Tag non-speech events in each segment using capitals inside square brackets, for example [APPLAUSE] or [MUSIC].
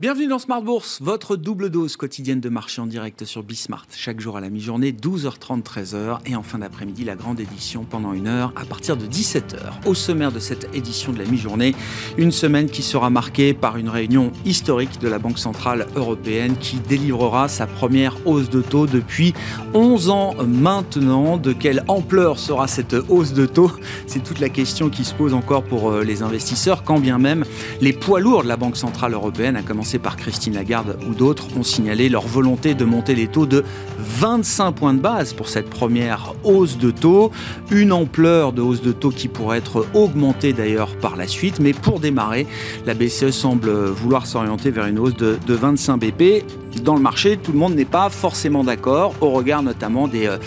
Bienvenue dans Smart Bourse, votre double dose quotidienne de marché en direct sur Bismart. Chaque jour à la mi-journée, 12h30, 13h. Et en fin d'après-midi, la grande édition pendant une heure à partir de 17h. Au sommaire de cette édition de la mi-journée, une semaine qui sera marquée par une réunion historique de la Banque Centrale Européenne qui délivrera sa première hausse de taux depuis 11 ans maintenant. De quelle ampleur sera cette hausse de taux? C'est toute la question qui se pose encore pour euh, les investisseurs, quand bien même les poids lourds de la Banque Centrale Européenne, à commencer par Christine Lagarde ou d'autres, ont signalé leur volonté de monter les taux de 25 points de base pour cette première hausse de taux. Une ampleur de hausse de taux qui pourrait être augmentée d'ailleurs par la suite. Mais pour démarrer, la BCE semble vouloir s'orienter vers une hausse de, 25 BP dans le marché, tout le monde n'est pas forcément d'accord, au regard notamment des euh,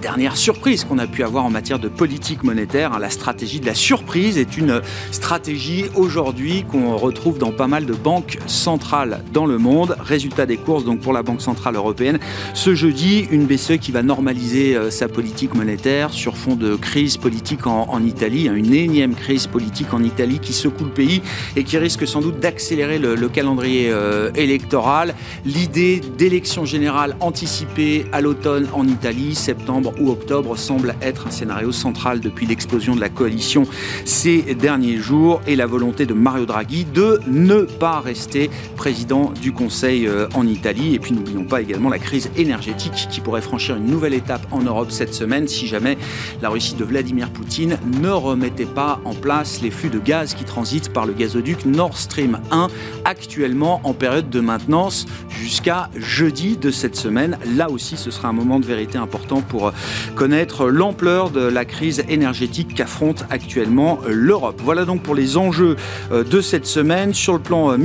dernières surprises qu'on a pu avoir en matière de politique monétaire. Hein. La stratégie de la surprise est une stratégie aujourd'hui qu'on retrouve dans pas mal de banques centrales dans le monde. Résultat des courses donc pour la Banque centrale européenne. Ce jeudi, une BCE qui va normaliser euh, sa politique monétaire sur fond de crise politique en, Italie, hein. une énième crise politique en Italie qui secoue le pays et qui risque sans doute d'accélérer le, calendrier euh, électoral l'idée d'élection générale anticipée à l'automne en Italie, septembre ou octobre, semble être un scénario central depuis l'explosion de la coalition ces derniers jours et la volonté de Mario Draghi de ne pas rester président du Conseil euh, en Italie. Et puis n'oublions pas également la crise énergétique qui pourrait franchir une nouvelle étape en Europe cette semaine si jamais la Russie de Vladimir Poutine ne remettait pas en place les flux de gaz qui transitent par le gazoduc Nord Stream 1, actuellement en période de maintenance jusqu'à jeudi de cette semaine. Là aussi, ce sera un moment de vérité important pour connaître l'ampleur de la crise énergétique qu'affronte actuellement l'Europe. Voilà donc pour les enjeux euh, de cette semaine. Sur le plan euh,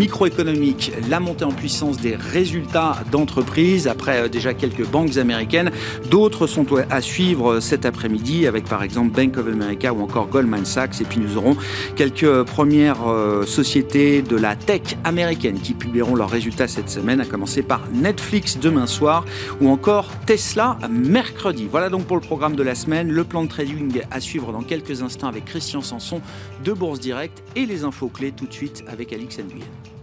la montée en puissance des résultats d'entreprises après euh, déjà quelques banques américaines. D'autres sont à suivre cet après-midi avec par exemple Bank of America ou encore Goldman Sachs. Et puis nous aurons quelques premières sociétés de la tech américaine qui publieront leurs résultats cette semaine, à commencer par Netflix demain soir ou encore Tesla mercredi. Voilà donc pour le programme de la semaine. Le plan de trading à suivre dans quelques instants avec Christian Sanson de Bourse Direct et les infos clés tout de suite avec Alix Nguyen.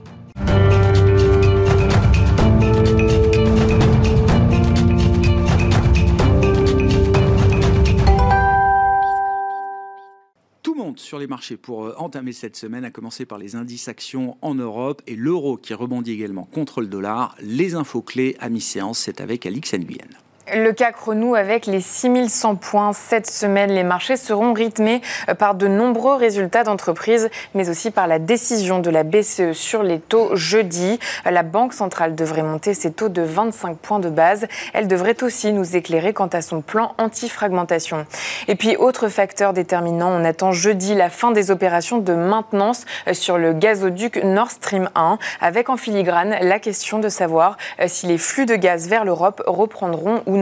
Sur les marchés pour euh, entamer cette semaine, à commencer par les indices actions en Europe et l'euro qui rebondit également contre le dollar. Les infos clés à mi-séance, c'est avec Alix Nguyen. Le CAC renoue avec les 6100 points. Cette semaine, les marchés seront rythmés par de nombreux résultats d'entreprises, mais aussi par la décision de la BCE sur les taux jeudi. La Banque centrale devrait monter ses taux de 25 points de base. Elle devrait aussi nous éclairer quant à son plan anti-fragmentation. Et puis, autre facteur déterminant, on attend jeudi la fin des opérations de maintenance sur le gazoduc Nord Stream 1, avec en filigrane la question de savoir si les flux de gaz vers l'Europe reprendront ou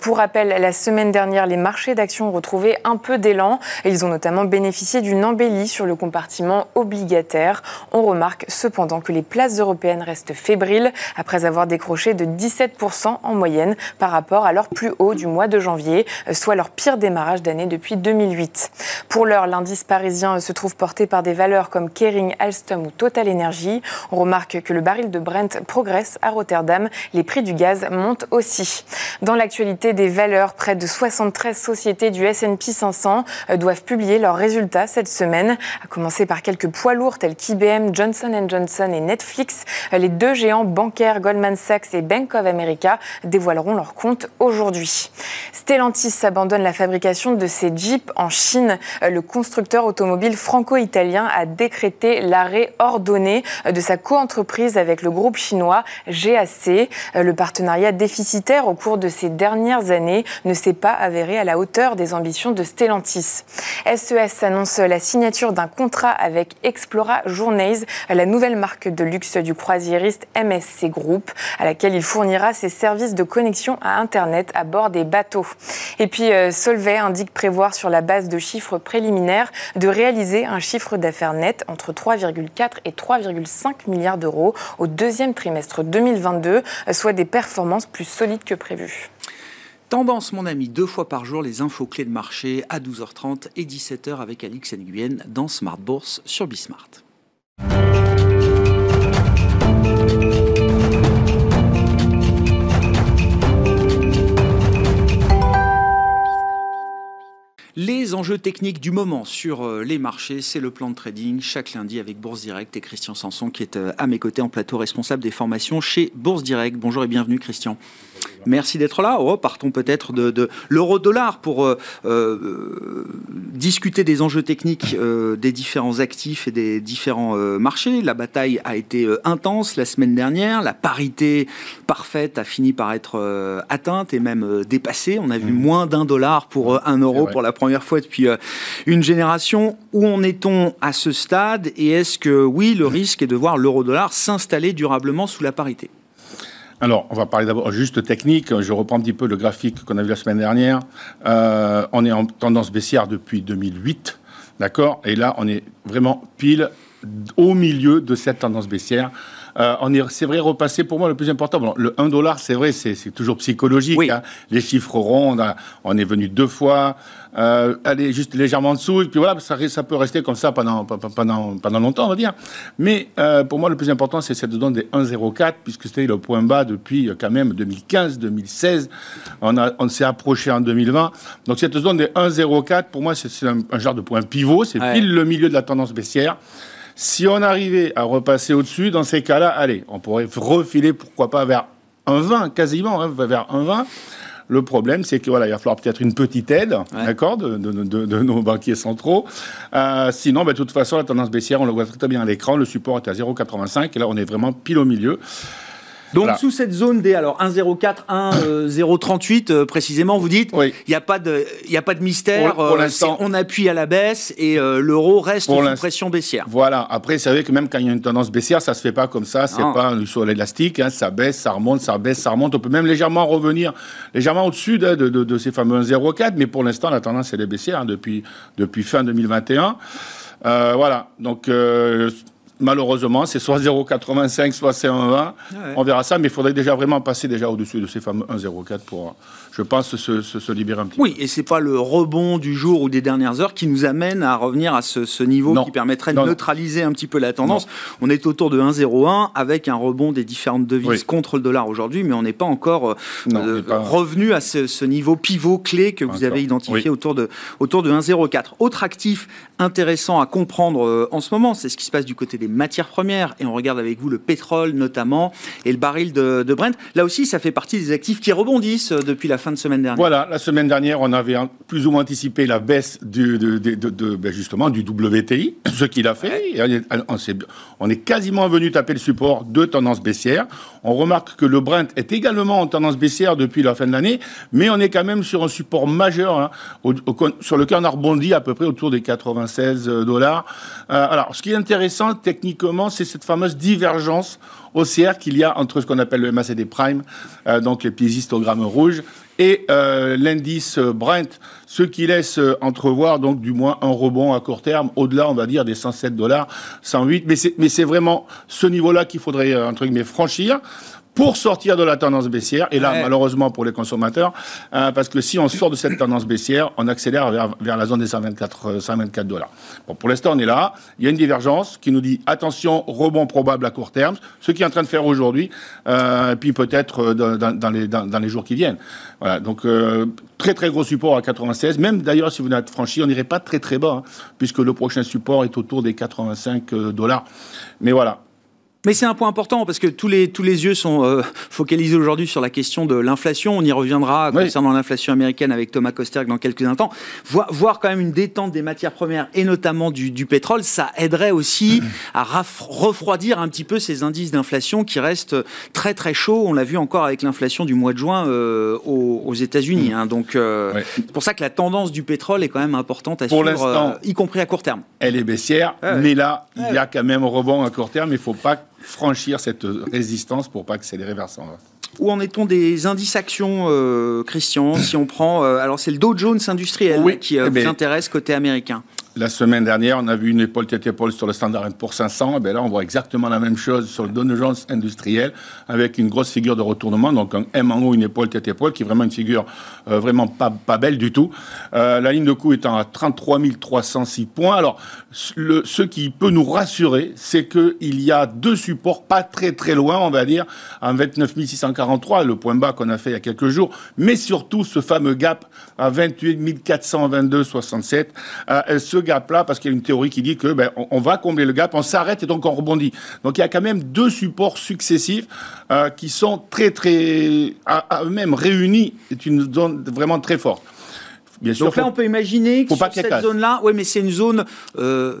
Pour rappel, la semaine dernière, les marchés d'actions ont retrouvé un peu d'élan. Ils ont notamment bénéficié d'une embellie sur le compartiment obligataire. On remarque cependant que les places européennes restent fébriles après avoir décroché de 17% en moyenne par rapport à leur plus haut du mois de janvier, soit leur pire démarrage d'année depuis 2008. Pour l'heure, l'indice parisien se trouve porté par des valeurs comme Kering, Alstom ou Total Energy. On remarque que le baril de Brent progresse à Rotterdam. Les prix du gaz montent aussi. Dans l'actualité des valeurs, près de 73 sociétés du S&P 500 euh, doivent publier leurs résultats cette semaine, à commencer par quelques poids lourds tels qu'IBM, Johnson Johnson et Netflix. Euh, les deux géants bancaires Goldman Sachs et Bank of America dévoileront leurs comptes aujourd'hui. Stellantis abandonne la fabrication de ses Jeeps en Chine. Euh, le constructeur automobile franco-italien a décrété l'arrêt ordonné de sa coentreprise avec le groupe chinois GAC. Le partenariat déficitaire au cours de ces dernières années ne s'est pas avéré à la hauteur des ambitions de Stellantis. SES e annonce la signature d'un contrat avec Explora Journeys, la nouvelle marque de luxe du croisiériste MSC Group, à laquelle il fournira ses services de connexion à Internet à bord des bateaux. Et puis euh, Solvay indique prévoir sur la base de chiffres préliminaires de réaliser un chiffre d'affaires net entre 3,4 et 3,5 milliards d'euros au deuxième trimestre 2022, soit des performances plus solides que prévu. Tendance, mon ami, deux fois par jour, les infos clés de marché à 12h30 et 17h avec Alix Nguyen dans Smart Bourse sur Bismart. Les enjeux techniques du moment sur euh, les marchés, c'est le plan de trading chaque lundi avec Bourse Direct et Christian Sanson qui est euh, à mes côtés en plateau responsable des formations chez Bourse Direct. Bonjour et bienvenue Christian. Merci d'être là. Oh, partons peut-être de, l'euro-dollar pour euh, euh, discuter des enjeux techniques euh, des différents actifs et des différents marchés. La bataille a été intense la semaine dernière. La parité parfaite a fini par être atteinte et même dépassée. On a vu mmh. moins d'un dollar pour un euro pour la première fois depuis une génération. Où en est-on à ce stade? Et est-ce que oui, le risque est de voir l'euro-dollar s'installer durablement sous la parité? Alors, on va parler d'abord juste technique. Je reprends un petit peu le graphique qu'on a vu la semaine dernière. Euh, on est en tendance baissière depuis 2008, d'accord? Et là, on est vraiment pile au milieu de cette tendance baissière. Euh, on est, c'est vrai, repassé pour moi le plus important. le 1 dollar, c'est vrai, c'est, toujours psychologique. Hein. Les chiffres ronds, on, est venu deux fois, euh, aller juste légèrement en dessous, et puis voilà, ça, ça peut rester comme ça pendant, pendant, pendant longtemps, on va dire. Mais euh, pour moi, le plus important, c'est cette zone des 1,04, puisque c'était le point bas depuis euh, quand même 2015, 2016. On, a, on s'est approché en 2020. Donc cette zone des 1,04, pour moi, c'est, un, genre de point pivot, c'est pile le milieu de la tendance baissière. Si on arrivait à repasser au-dessus, dans ces cas-là, allez, on pourrait refiler, pourquoi pas, vers un 20, quasiment, hein, vers un 20. Le problème, c'est que voilà, il va falloir peut-être une petite aide, d'accord, de, nos banquiers centraux. Euh, sinon, ben, de toute façon, la tendance baissière, on le voit très bien à l'écran. Le support est à 0,85 et là, on est vraiment pile au milieu. Donc sous cette zone des alors 1,04, 1,038 euh, précisément, vous dites, il n'y a pas de, il a pas de mystère. Pour, euh, on appuie à la baisse et euh, l'euro reste sous pression baissière. Voilà. Après, c'est vrai que même quand il y a une tendance baissière, ça se fait pas comme ça. C'est pas sur l'élastique. Hein, ça baisse, ça remonte, ça baisse, ça remonte. On peut même légèrement revenir, légèrement au-dessus de, de, ces fameux 1,04. Mais pour l'instant, la tendance elle est baissière hein, depuis depuis fin 2021. voilà. Donc malheureusement, c'est soit 0,85, soit c'est 1,20. On verra ça, mais il faudrait déjà vraiment passer déjà au-dessus de ces fameux 1,04 pour, je pense, se, se, libérer un petit oui, peu. Oui, et c'est pas le rebond du jour ou des dernières heures qui nous amène à revenir à ce, niveau qui permettrait de neutraliser un petit peu la tendance. On est autour de 1,01 avec un rebond des différentes devises contre le dollar aujourd'hui, mais on n'est pas encore euh, revenu à ce, niveau pivot clé que vous avez identifié autour de, autour de 1,04. Autre actif intéressant à comprendre euh, en ce moment, c'est ce qui se passe du côté des matières premières. Et on regarde avec vous le pétrole notamment et le baril de, Brent. Là aussi, ça fait partie des actifs qui rebondissent euh, depuis la fin de semaine dernière. Voilà, la semaine dernière, on avait plus ou moins anticipé la baisse du, de, ben justement du WTI, [COUGHS] ce qu'il a fait. On, est, quasiment venu taper le support de tendance baissière. On remarque que le Brent est également en tendance baissière depuis la fin de l'année, mais on est quand même sur un support majeur hein, sur lequel on a rebondi à peu près autour des 96 dollars. Euh, alors, ce qui est intéressant, techniquement, c'est cette fameuse divergence haussière qu'il y a entre ce qu'on appelle le MACD Prime, euh, donc les pieds histogrammes rouges, et euh, l'indice Brent, ce qui laisse euh, entrevoir donc du moins un rebond à court terme, au-delà, on va dire, des 107 dollars, 108. Mais c'est vraiment ce niveau-là qu'il faudrait, franchir pour sortir de la tendance baissière. Et là, malheureusement pour les consommateurs, euh, parce que si on sort de cette tendance baissière, on accélère vers, vers la zone des 124, 124 euh, dollars. Bon, pour l'instant, on est là. Il y a une divergence qui nous dit attention, rebond probable à court terme, ce qui est en train de faire aujourd'hui, euh, puis peut-être dans, dans, les, dans, dans, les jours qui viennent. Voilà, donc très très gros support à 96. Même d'ailleurs, si vous n'êtes franchi, on n'irait pas très très bas, hein, puisque le prochain support est autour des 85 dollars. Mais voilà, mais c'est un point important parce que tous les, tous les yeux sont euh, focalisés aujourd'hui sur la question de l'inflation. On y reviendra concernant l'inflation américaine avec Thomas Kosterg dans quelques instants. Voir, voir, quand même une détente des matières premières et notamment du, du pétrole, ça aiderait aussi [COUGHS] à refroidir un petit peu ces indices d'inflation qui restent très très chauds. On l'a vu encore avec l'inflation du mois de juin euh, aux, États-Unis. Hein. Donc euh, c'est pour ça que la tendance du pétrole est quand même importante à suivre, y compris à court terme. Elle est baissière, mais là, il y a quand même un rebond à court terme. Il ne faut pas franchir cette résistance pour pas accélérer vers 120. Où en est-on des indices actions, euh, Christian Si on prend, euh, alors c'est le Dow Jones industriel qui euh, eh vous intéresse côté américain. La semaine dernière, on a vu une épaule tête épaule sur le standard pour 500. Et bien là, on voit exactement la même chose sur le Dow Jones industriel avec une grosse figure de retournement, donc un M en haut, une épaule tête épaule, qui est vraiment une figure euh, vraiment pas, belle du tout. Euh, la ligne de coup étant à 33 306 points. Alors, ce qui peut nous rassurer, c'est qu'il y a deux supports pas très très loin, on va dire, à 29 643, le point bas qu'on a fait il y a quelques jours, mais surtout ce fameux gap à 28 422,67. Euh, ce gap-là, parce qu'il y a une théorie qui dit que ben, on, va combler le gap, on s'arrête et donc on rebondit. Donc il y a quand même deux supports successifs euh, qui sont très très à, eux-mêmes réunis. C'est une zone vraiment très forte. Bien sûr, Donc là, on peut imaginer que sur cette zone-là, oui, mais c'est une zone euh,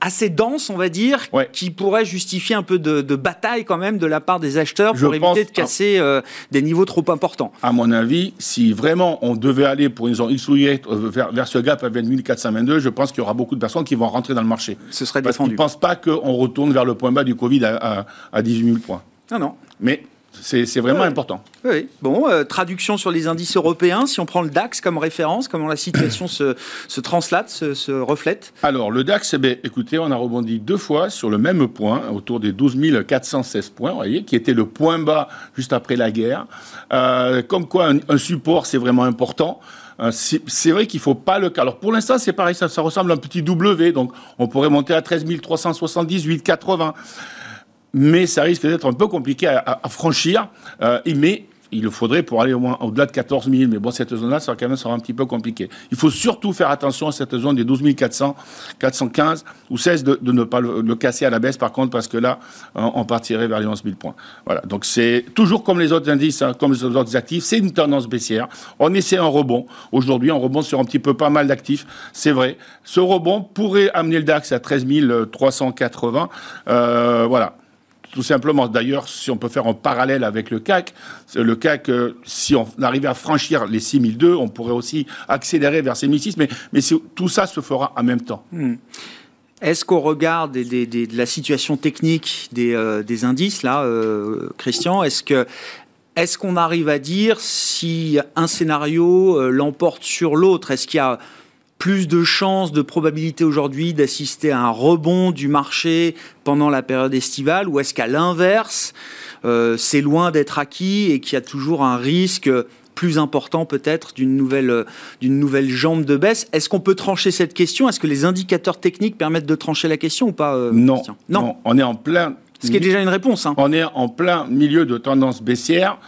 assez dense, on va dire, qui pourrait justifier un peu de, bataille quand même de la part des acheteurs pour éviter de casser euh, des niveaux trop importants. À mon avis, si vraiment on devait aller pour une zone X ou Y euh, vers, ce gap à 20 422, je pense qu'il y aura beaucoup de personnes qui vont rentrer dans le marché. Ce serait Parce défendu. qu'ils ne pensent pas qu'on retourne vers le point bas du Covid à, à 18 000 points. Non, non. Mais c'est vraiment important. Oui. Bon, euh, traduction sur les indices européens, si on prend le DAX comme référence, comment la situation se, se, translate, se, reflète? Alors, le DAX, eh bien, écoutez, on a rebondi deux fois sur le même point, autour des 12 416 points, vous voyez, qui était le point bas juste après la guerre. Euh, comme quoi, un, support, c'est vraiment important. Euh, c'est vrai qu'il ne faut pas le... Alors pour l'instant, c'est pareil, ça, ça, ressemble à un petit W, donc on pourrait monter à 13 378, 80 mais ça risque d'être un peu compliqué à, franchir. Euh, mais il le faudrait pour aller au moins au-delà de 14 000. Mais bon, cette zone-là, ça quand même sera un petit peu compliqué. Il faut surtout faire attention à cette zone des 12 400, 415 ou 16 de, ne pas le, casser à la baisse, par contre, parce que là, on, partirait vers les 11 000 points. Voilà. Donc c'est toujours comme les autres indices, hein, comme les autres actifs, c'est une tendance baissière. On essaie un rebond. Aujourd'hui, on rebond sur un petit peu pas mal d'actifs. C'est vrai. Ce rebond pourrait amener le DAX à 13 380. Euh, voilà tout simplement. D'ailleurs, si on peut faire un parallèle avec le CAC, le CAC, euh, si on arrivait à franchir les 6002, on pourrait aussi accélérer vers ces 1006, mais, mais tout ça se fera en même temps. Hmm. Est-ce qu'on regarde de la situation technique des, euh, indices, là, euh, Christian Est-ce est-ce qu'on arrive à dire si un scénario l'emporte sur l'autre? Est-ce qu'il y a plus de chances, de probabilité aujourd'hui d'assister à un rebond du marché pendant la période estivale ou est-ce qu'à l'inverse, euh, c'est loin d'être acquis et qu'il y a toujours un risque plus important peut-être d'une nouvelle, d'une nouvelle jambe de baisse? Est-ce qu'on peut trancher cette question? Est-ce que les indicateurs techniques permettent de trancher la question ou pas euh, non, non, on est en plein... Ce qui est déjà une réponse. Hein. On est en plein milieu de tendance baissière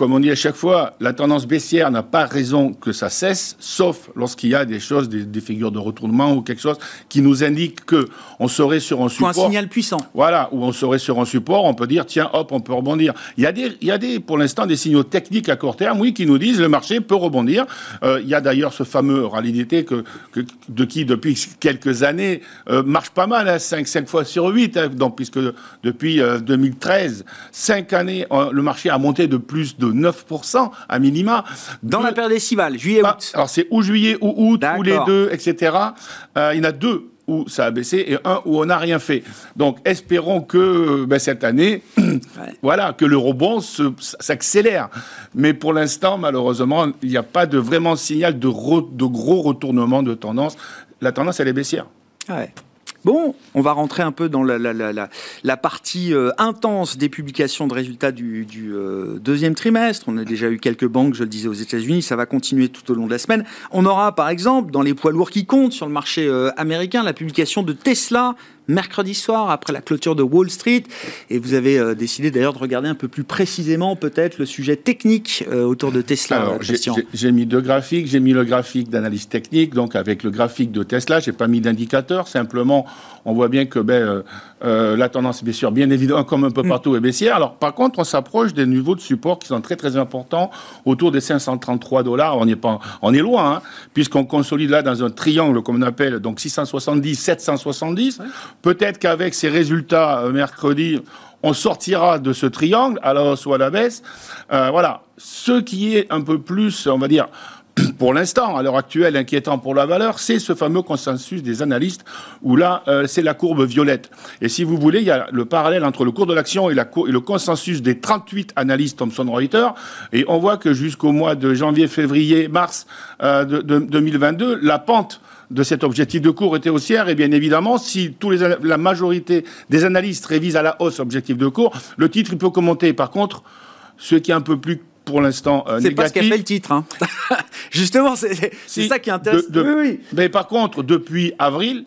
comme on dit à chaque fois, la tendance baissière n'a pas raison que ça cesse, sauf lorsqu'il y a des choses, des, figures de retournement ou quelque chose qui nous indique que on serait sur un support. un signal puissant. Voilà, où on serait sur un support, on peut dire tiens, hop, on peut rebondir. Il y a des, il y a des, pour l'instant, des signaux techniques à court terme, oui, qui nous disent le marché peut rebondir. Euh, il y a d'ailleurs ce fameux rallye d'été que, de qui depuis quelques années euh, marche pas mal, hein, 5, 5 fois sur 8, hein, donc puisque depuis 2013, euh, 5 années, le marché a monté de plus de 9% à minima. Dans la période estivale, juillet-août. Bah, alors c'est ou juillet ou août, ou les deux, etc. Euh, il y en a deux où ça a baissé et un où on n'a rien fait. Donc espérons que ben, cette année, [CLEARS THROAT] voilà, que le rebond s'accélère. Mais pour l'instant, malheureusement, il n'y a pas de vraiment signal de, de gros retournement de tendance. La tendance, elle est baissière. Ouais. Bon, on va rentrer un peu dans la, partie euh, intense des publications de résultats du, euh, deuxième trimestre. On a déjà eu quelques banques, je le disais, aux États-Unis. Ça va continuer tout au long de la semaine. On aura, par exemple, dans les poids lourds qui comptent sur le marché euh, américain, la publication de Tesla mercredi soir après la clôture de Wall Street. Et vous avez euh, décidé d'ailleurs de regarder un peu plus précisément peut-être le sujet technique euh, autour de Tesla. Alors, j'ai mis deux graphiques. J'ai mis le graphique d'analyse technique, donc avec le graphique de Tesla. J'ai pas mis d'indicateur. Simplement, on voit bien que ben, euh, la tendance baissière, bien évidemment, comme un peu mm. partout, est baissière. Alors, par contre, on s'approche des niveaux de support qui sont très très importants, autour des 533 dollars. On est pas, on est loin, hein, puisqu'on consolide là dans un triangle, comme on appelle, donc 670, 770. Peut-être qu'avec ces résultats euh, mercredi, on sortira de ce triangle à la hausse ou à la baisse. Euh, voilà. Ce qui est un peu plus, on va dire, [CLEARS THROAT] pour l'instant, à l'heure actuelle, inquiétant pour la valeur, c'est ce fameux consensus des analystes où là, euh, c'est la courbe violette. Et si vous voulez, il y a le parallèle entre le cours de l'action et, le consensus des 38 analystes Thomson Reuters. Et on voit que jusqu'au mois de janvier, février, mars euh, de, 2022, la pente de cet objectif de cours était haussière. Et bien évidemment, si tous les, la majorité des analystes révisent à la hausse l'objectif de cours, le titre il peut commenter. Par contre, ce qui est un peu plus pour l'instant euh, C'est pas ce qu'a fait le titre. Hein. [LAUGHS] Justement, c'est ça qui intéresse. oui, Mais par contre, depuis avril,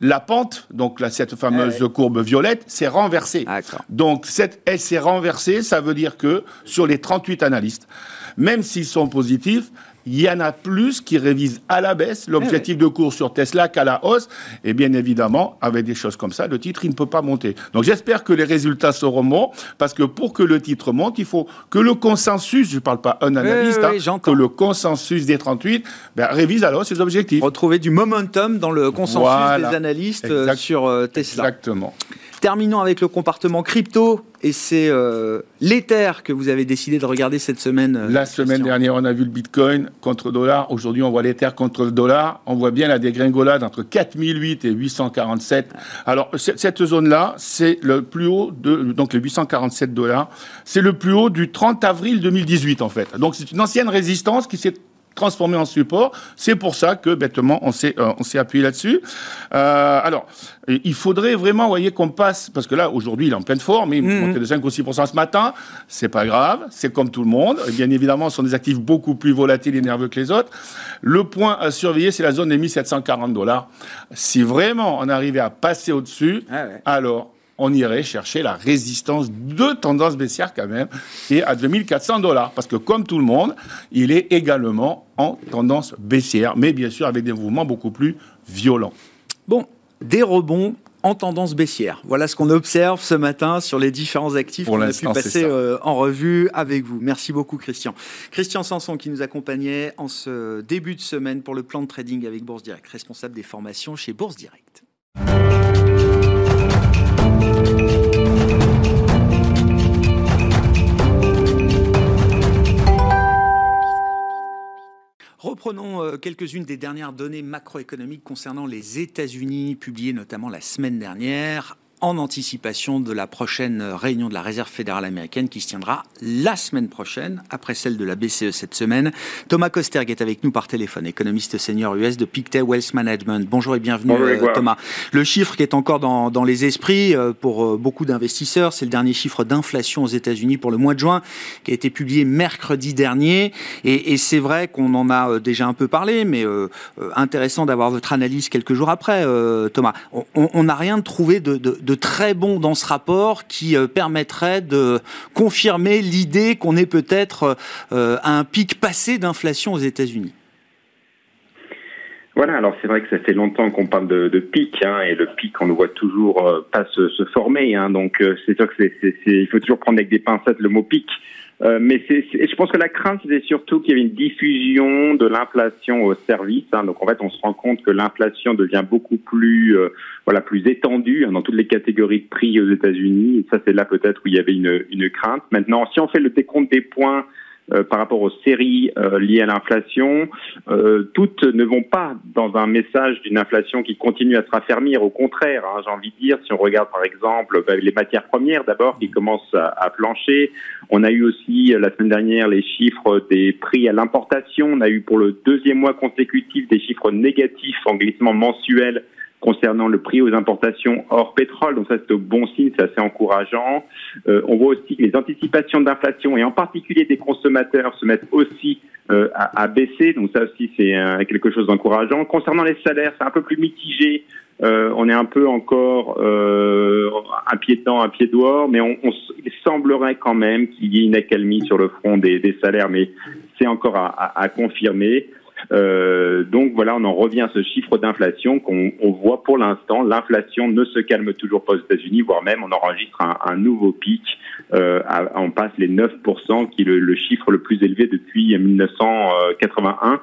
la pente, donc cette fameuse courbe violette, s'est renversée. Donc cette, elle s'est renversée, ça veut dire que sur les 38 analystes, même s'ils sont positifs, il y en a plus qui révisent à la baisse l'objectif de cours sur Tesla qu'à la hausse. Et bien évidemment, avec des choses comme ça, le titre, il ne peut pas monter. Donc j'espère que les résultats seront bons, parce que pour que le titre monte, il faut que le consensus, je ne parle pas un analyste, hein, que le consensus des 38 ben, révise à la hausse ses objectifs. Retrouver du momentum dans le consensus des analystes euh, sur euh, Tesla. Exactement. Terminons avec le comportement crypto. Et c'est euh, l'Ether que vous avez décidé de regarder cette semaine. Euh, la semaine dernière, on a vu le Bitcoin contre le dollar. Aujourd'hui, on voit l'Ether contre le dollar. On voit bien la dégringolade entre 4008 et 847. Alors, cette zone-là, c'est le plus haut de, donc les 847 dollars. C'est le plus haut du 30 avril 2018, en fait. Donc, c'est une ancienne résistance qui s'est transformé en support. C'est pour ça que, bêtement, on s'est, euh, on s'est appuyé là-dessus. Euh, alors, il faudrait vraiment, vous voyez, qu'on passe, parce que là, aujourd'hui, il est en pleine forme, il mmh. montait de 5 ou 6% ce matin. C'est pas grave, c'est comme tout le monde. bien évidemment, ce sont des actifs beaucoup plus volatiles et nerveux que les autres. Le point à surveiller, c'est la zone des 1740 dollars. Si vraiment on arrivait à passer au-dessus, ah alors on irait chercher la résistance de tendance baissière quand même, qui est à 2400 dollars. Parce que comme tout le monde, il est également en tendance baissière, mais bien sûr avec des mouvements beaucoup plus violents. Bon, des rebonds en tendance baissière. Voilà ce qu'on observe ce matin sur les différents actifs qu'on a pu passer euh, en revue avec vous. Merci beaucoup Christian. Christian Sanson qui nous accompagnait en ce début de semaine pour le plan de trading avec Bourse Direct, responsable des formations chez Bourse Direct. Reprenons euh, quelques-unes des dernières données macroéconomiques concernant les États-Unis, publiées notamment la semaine dernière en anticipation de la prochaine réunion de la Réserve fédérale américaine qui se tiendra la semaine prochaine, après celle de la BCE cette semaine. Thomas Kosterg est avec nous par téléphone, économiste senior US de Pictet Wealth Management. Bonjour et bienvenue euh, Thomas. Le chiffre qui est encore dans, dans les esprits euh, pour euh, beaucoup d'investisseurs, c'est le dernier chiffre d'inflation aux États-Unis pour le mois de juin, qui a été publié mercredi dernier. Et, et c'est vrai qu'on en a déjà un peu parlé, mais intéressant d'avoir votre analyse quelques jours après, Thomas. On n'a rien trouvé de, de de très bon dans ce rapport qui euh, permettrait de confirmer l'idée qu'on est peut-être euh, à un pic passé d'inflation aux États-Unis. Voilà, alors c'est vrai que ça fait longtemps qu'on parle de, pic, hein, et le pic, on ne voit toujours euh, pas se, former, hein, donc c'est sûr que c'est, il faut toujours prendre avec des pincettes le mot pic. Euh, mais c'est, je pense que la crainte, c'était surtout qu'il y avait une diffusion de l'inflation au service. Hein. Donc en fait, on se rend compte que l'inflation devient beaucoup plus, euh, voilà, plus étendue hein, dans toutes les catégories de prix aux États-Unis. Et ça, c'est là peut-être où il y avait une, une crainte. Maintenant, si on fait le décompte des points euh, par rapport aux séries euh, liées à l'inflation, euh, toutes ne vont pas dans un message d'une inflation qui continue à se raffermir. Au contraire, hein, j'ai envie de dire, si on regarde par exemple bah, les matières premières d'abord qui commencent à, à, plancher, on a eu aussi la semaine dernière les chiffres des prix à l'importation, on a eu pour le deuxième mois consécutif des chiffres négatifs en glissement mensuel concernant le prix aux importations hors pétrole. Donc ça, c'est au bon signe, c'est assez encourageant. Euh, on voit aussi que les anticipations d'inflation et en particulier des consommateurs se mettent aussi euh, à, à, baisser. Donc ça aussi, c'est euh, quelque chose d'encourageant. Concernant les salaires, c'est un peu plus mitigé. Euh, on est un peu encore euh, un pied dedans, un pied dehors, mais on, on, il semblerait quand même qu'il y ait une accalmie sur le front des, des salaires, mais c'est encore à, à, à confirmer. Euh, donc voilà, on en revient à ce chiffre d'inflation qu'on voit pour l'instant. L'inflation ne se calme toujours pas aux États-Unis, voire même on enregistre un, nouveau pic. Euh, on passe les 9%, qui est le, chiffre le plus élevé depuis 1981.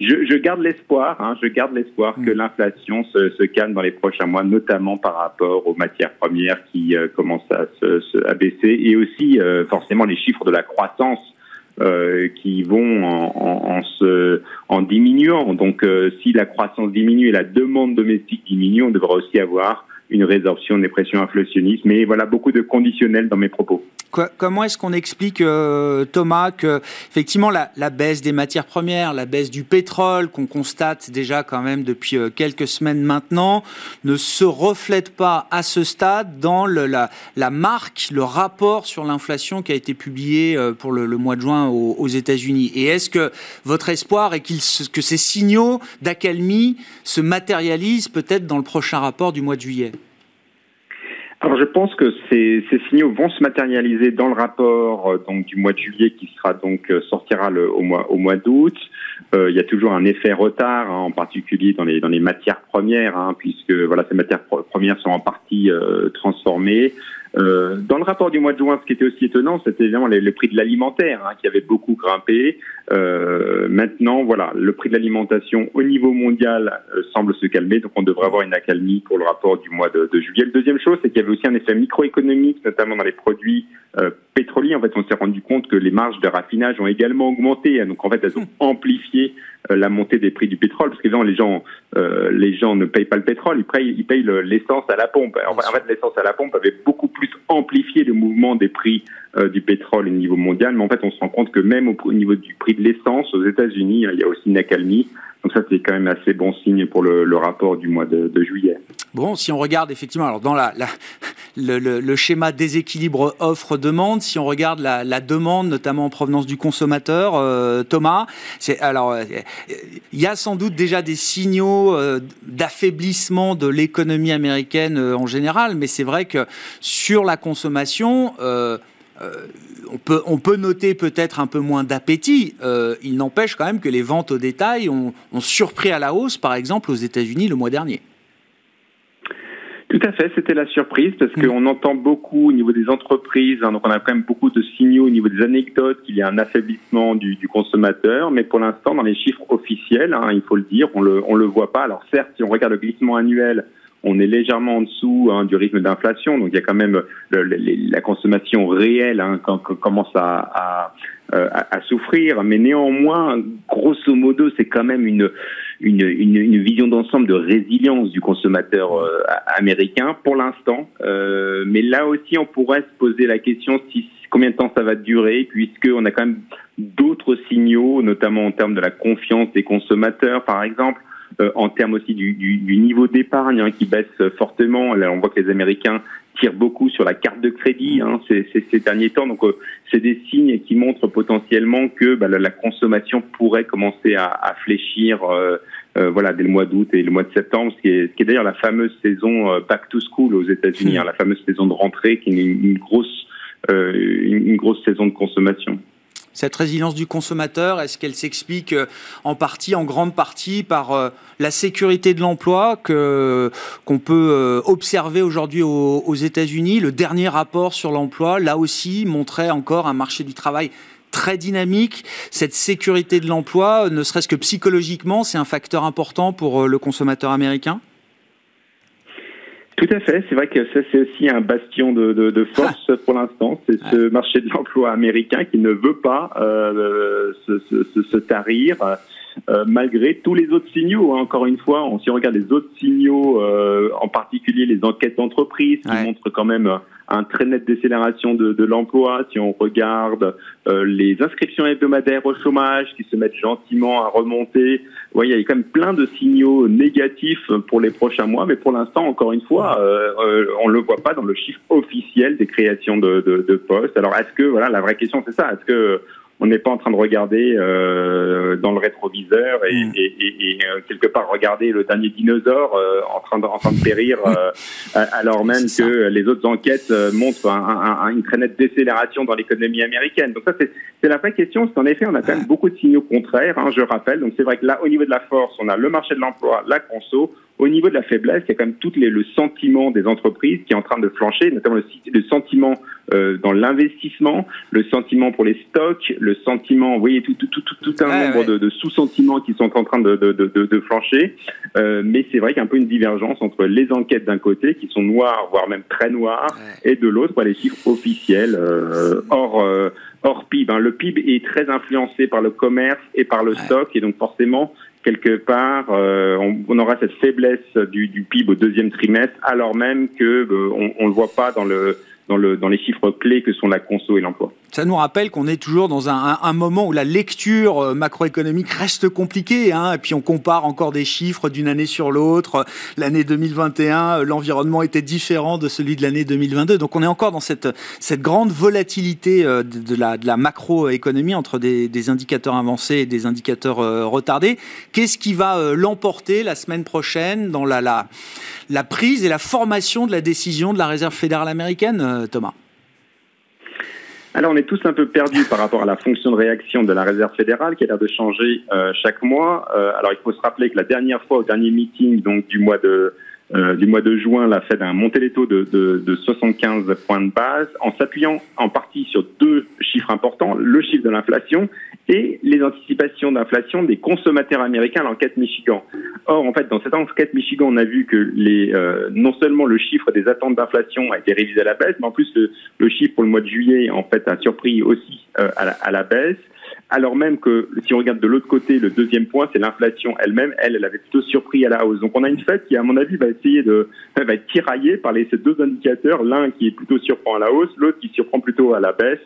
Je, je garde l'espoir, hein, je garde l'espoir que mm. l'inflation se, se, calme dans les prochains mois, notamment par rapport aux matières premières qui euh, commencent à, se, à baisser, et aussi euh, forcément les chiffres de la croissance qui vont en, se, en diminuant. Donc, si la croissance diminue et la demande domestique diminue, on devrait aussi avoir une résorption des pressions inflationnistes. Mais voilà, beaucoup de conditionnels dans mes propos. Comment est-ce qu'on explique, euh, Thomas, que effectivement la, baisse des matières premières, la baisse du pétrole qu'on constate déjà quand même depuis euh, quelques semaines maintenant, ne se reflète pas à ce stade dans la, marque, le rapport sur l'inflation qui a été publié euh, pour le, mois de juin aux États-Unis? Et est-ce que votre espoir est que ces signaux d'accalmie se matérialisent peut-être dans le prochain rapport du mois de juillet? Alors je pense que ces, signaux vont se matérialiser dans le rapport euh, donc du mois de juillet qui sera donc euh, sortira le, au mois au mois d'août. Euh, il y a toujours un effet retard, hein, en particulier dans les dans les matières premières, hein, puisque voilà ces matières premières sont en partie euh, transformées. Euh, dans le rapport du mois de juin, ce qui était aussi étonnant, c'était évidemment le prix de l'alimentaire hein, qui avait beaucoup grimpé. Euh, maintenant, voilà, le prix de l'alimentation au niveau mondial euh, semble se calmer, donc on devrait avoir une accalmie pour le rapport du mois de, de juillet. La deuxième chose, c'est qu'il y avait aussi un effet microéconomique, notamment dans les produits pétroliers. En fait, on s'est rendu compte que les marges de raffinage ont également augmenté, donc en fait, elles ont amplifié euh, la montée des prix du pétrole, parce que les gens, euh, les gens ne payent pas le pétrole, ils payent, ils payent l'essence à la pompe. En fait, l'essence à la pompe avait beaucoup plus amplifié le mouvement des prix euh, du pétrole au niveau mondial, mais en fait, on se rend compte que même au, niveau du prix de l'essence aux États-Unis, il y a aussi une accalmie. Donc ça, c'est quand même assez bon signe pour le, le rapport du mois de, de, juillet. Bon, si on regarde effectivement, alors dans la, la [LAUGHS] le, le, le, schéma déséquilibre offre-demande, si on regarde la, la, demande, notamment en provenance du consommateur, euh, Thomas, c'est alors euh, il y a sans doute déjà des signaux euh, d'affaiblissement de l'économie américaine euh, en général, mais c'est vrai que sur la consommation. on peut, on peut noter peut-être un peu moins d'appétit. il n'empêche quand même que les ventes au détail ont surpris à la hausse, par exemple aux États-Unis le mois dernier. Tout à fait, c'était la surprise parce mm. qu'on entend beaucoup au niveau des entreprises, hein, donc on a quand même beaucoup de signaux au niveau des anecdotes qu'il y a un affaiblissement du, du, consommateur, mais pour l'instant dans les chiffres officiels, hein, il faut le dire, on le on le voit pas. Alors certes, si on regarde le glissement annuel, on est légèrement en dessous hein, du rythme d'inflation, donc il y a quand même le, la consommation réelle hein, quand, commence à, à, euh, à, à, souffrir, mais néanmoins, grosso modo, c'est quand même une une, une, une vision d'ensemble de résilience du consommateur euh, américain pour l'instant. Euh, mais là aussi, on pourrait se poser la question si combien de temps ça va durer, puisque on a quand même d'autres signaux, notamment en termes de la confiance des consommateurs, par exemple. Euh, en termes aussi du, du, du niveau d'épargne hein, qui baisse fortement. Là, on voit que les Américains tirent beaucoup sur la carte de crédit hein, ces, ces, ces, derniers temps. Donc, euh, c'est des signes qui montrent potentiellement que bah, la, la, consommation pourrait commencer à, à fléchir. Euh, euh, voilà, dès le mois d'août et le mois de septembre, ce qui est, est d'ailleurs la fameuse saison euh, back to school aux États-Unis, hmm. hein, la fameuse saison de rentrée, qui est une, une grosse, euh, une, une grosse saison de consommation. Cette résilience du consommateur, est-ce qu'elle s'explique euh, en partie, en grande partie, par euh, la sécurité de l'emploi que qu'on peut observer aujourd'hui aux, aux États-Unis? Le dernier rapport sur l'emploi, là aussi, montrait encore un marché du travail très dynamique. Cette sécurité de l'emploi, ne serait-ce que psychologiquement, c'est un facteur important pour euh, le consommateur américain? Tout à fait. C'est vrai que ça, c'est aussi un bastion de, de, de force ah. pour l'instant. C'est ce marché de l'emploi américain qui ne veut pas euh, se, se, se, tarir. Euh, malgré tous les autres signaux. Hein. Encore une fois, on, si on regarde les autres signaux, euh, en particulier les enquêtes d'entreprise, qui ouais. montrent quand même un très net décélération de, de l'emploi. Si on regarde euh, les inscriptions hebdomadaires au chômage qui se mettent gentiment à remonter, ouais, il y a quand même plein de signaux négatifs pour les prochains mois. Mais pour l'instant, encore une fois, euh, euh, on le voit pas dans le chiffre officiel des créations de, de, de postes. Alors, est-ce que voilà, la vraie question c'est ça Est-ce que on n'est pas en train de regarder euh, dans le rétroviseur et, mm. et, et, et euh, quelque part regarder le dernier dinosaure euh, en, train de, en train de périr, [LAUGHS] euh, alors même que les autres enquêtes euh, montrent un, un, une très nette décélération dans l'économie américaine. Donc ça, c'est la vraie question, c'est qu'en effet, on a quand même beaucoup de signaux contraires, hein, je rappelle. Donc c'est vrai que là, au niveau de la force, on a le marché de l'emploi, la conso, au niveau de la faiblesse, il y a quand même tout les, le sentiment des entreprises qui est en train de flancher, notamment le, le sentiment euh, dans l'investissement, le sentiment pour les stocks, le sentiment, vous voyez, tout, tout, tout, tout un nombre de, de sous-sentiments qui sont en train de, de, de, de flancher. Euh, mais c'est vrai qu'il y a un peu une divergence entre les enquêtes d'un côté, qui sont noires, voire même très noires, et de l'autre, les chiffres officiels euh, hors, euh, hors PIB. Hein. Le PIB est très influencé par le commerce et par le stock, et donc forcément, quelque part, euh, on, aura cette faiblesse du, du, PIB au deuxième trimestre, alors même que euh, on, on le voit pas dans le dans, le, dans les chiffres clés que sont la conso et l'emploi. Ça nous rappelle qu'on est toujours dans un, moment où la lecture euh, macroéconomique reste compliquée, hein, et puis on compare encore des chiffres d'une année sur l'autre. L'année 2021, euh, l'environnement était différent de celui de l'année 2022, donc on est encore dans cette, grande volatilité euh, de, la, macroéconomie entre des, indicateurs avancés et des indicateurs retardés. Qu'est-ce qui va l'emporter la semaine prochaine dans la, la, la prise et la formation de la décision de la Réserve fédérale américaine, Thomas alors on est tous un peu perdus par rapport à la fonction de réaction de la Réserve fédérale qui a l'air de changer euh, chaque mois. Euh, alors il faut se rappeler que la dernière fois, au dernier meeting donc du mois de euh, du mois de juin, la Fed a monté les taux de, de, de 75 points de base en s'appuyant en partie sur deux chiffres importants, le chiffre de l'inflation et les anticipations d'inflation des consommateurs américains à l'enquête Michigan. Or, en fait, dans cette enquête Michigan, on a vu que les, euh, non seulement le chiffre des attentes d'inflation a été révisé à la baisse, mais en plus le, chiffre pour le mois de juillet, en fait, a surpris aussi euh, à la baisse alors même que si on regarde de l'autre côté, le deuxième point, c'est l'inflation elle-même. Elle, elle avait plutôt surpris à la hausse. Donc on a une fête qui, à mon avis, va essayer de va être tiraillée par les, ces deux indicateurs, l'un qui est plutôt surprend à la hausse, l'autre qui surprend plutôt à la baisse.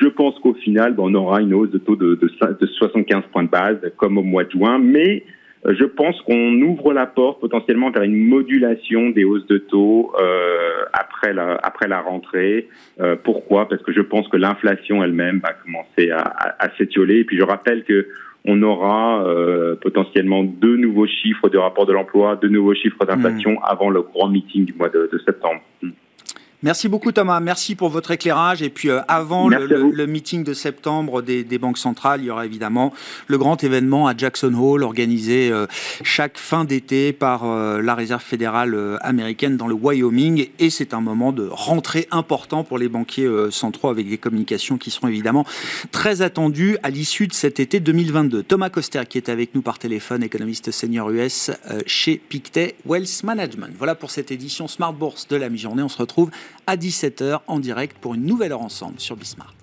Je pense qu'au final, ben, on aura une hausse de taux de, de, de 75 points de base, comme au mois de juin, mais je pense qu'on ouvre la porte potentiellement vers une modulation des hausses de taux euh, après la après la rentrée. Euh, pourquoi? Parce que je pense que l'inflation elle-même va commencer à, à, à s'étioler. Et puis je rappelle que on aura euh, potentiellement deux nouveaux chiffres de rapport de l'emploi, deux nouveaux chiffres d'inflation mmh. avant le grand meeting du mois de, de septembre. Mmh. Merci beaucoup Thomas, merci pour votre éclairage. Et puis euh, avant le, le, le, meeting de septembre des, des, banques centrales, il y aura évidemment le grand événement à Jackson Hole organisé euh, chaque fin d'été par euh, la Réserve fédérale euh, américaine dans le Wyoming. Et c'est un moment de rentrée important pour les banquiers euh, centraux avec des communications qui seront évidemment très attendues à l'issue de cet été 2022. Thomas Coster qui est avec nous par téléphone, économiste senior US euh, chez Pictet Wealth Management. Voilà pour cette édition Smart Bourse de la mi-journée. On se retrouve à 17h en direct pour une nouvelle heure ensemble sur Bismart.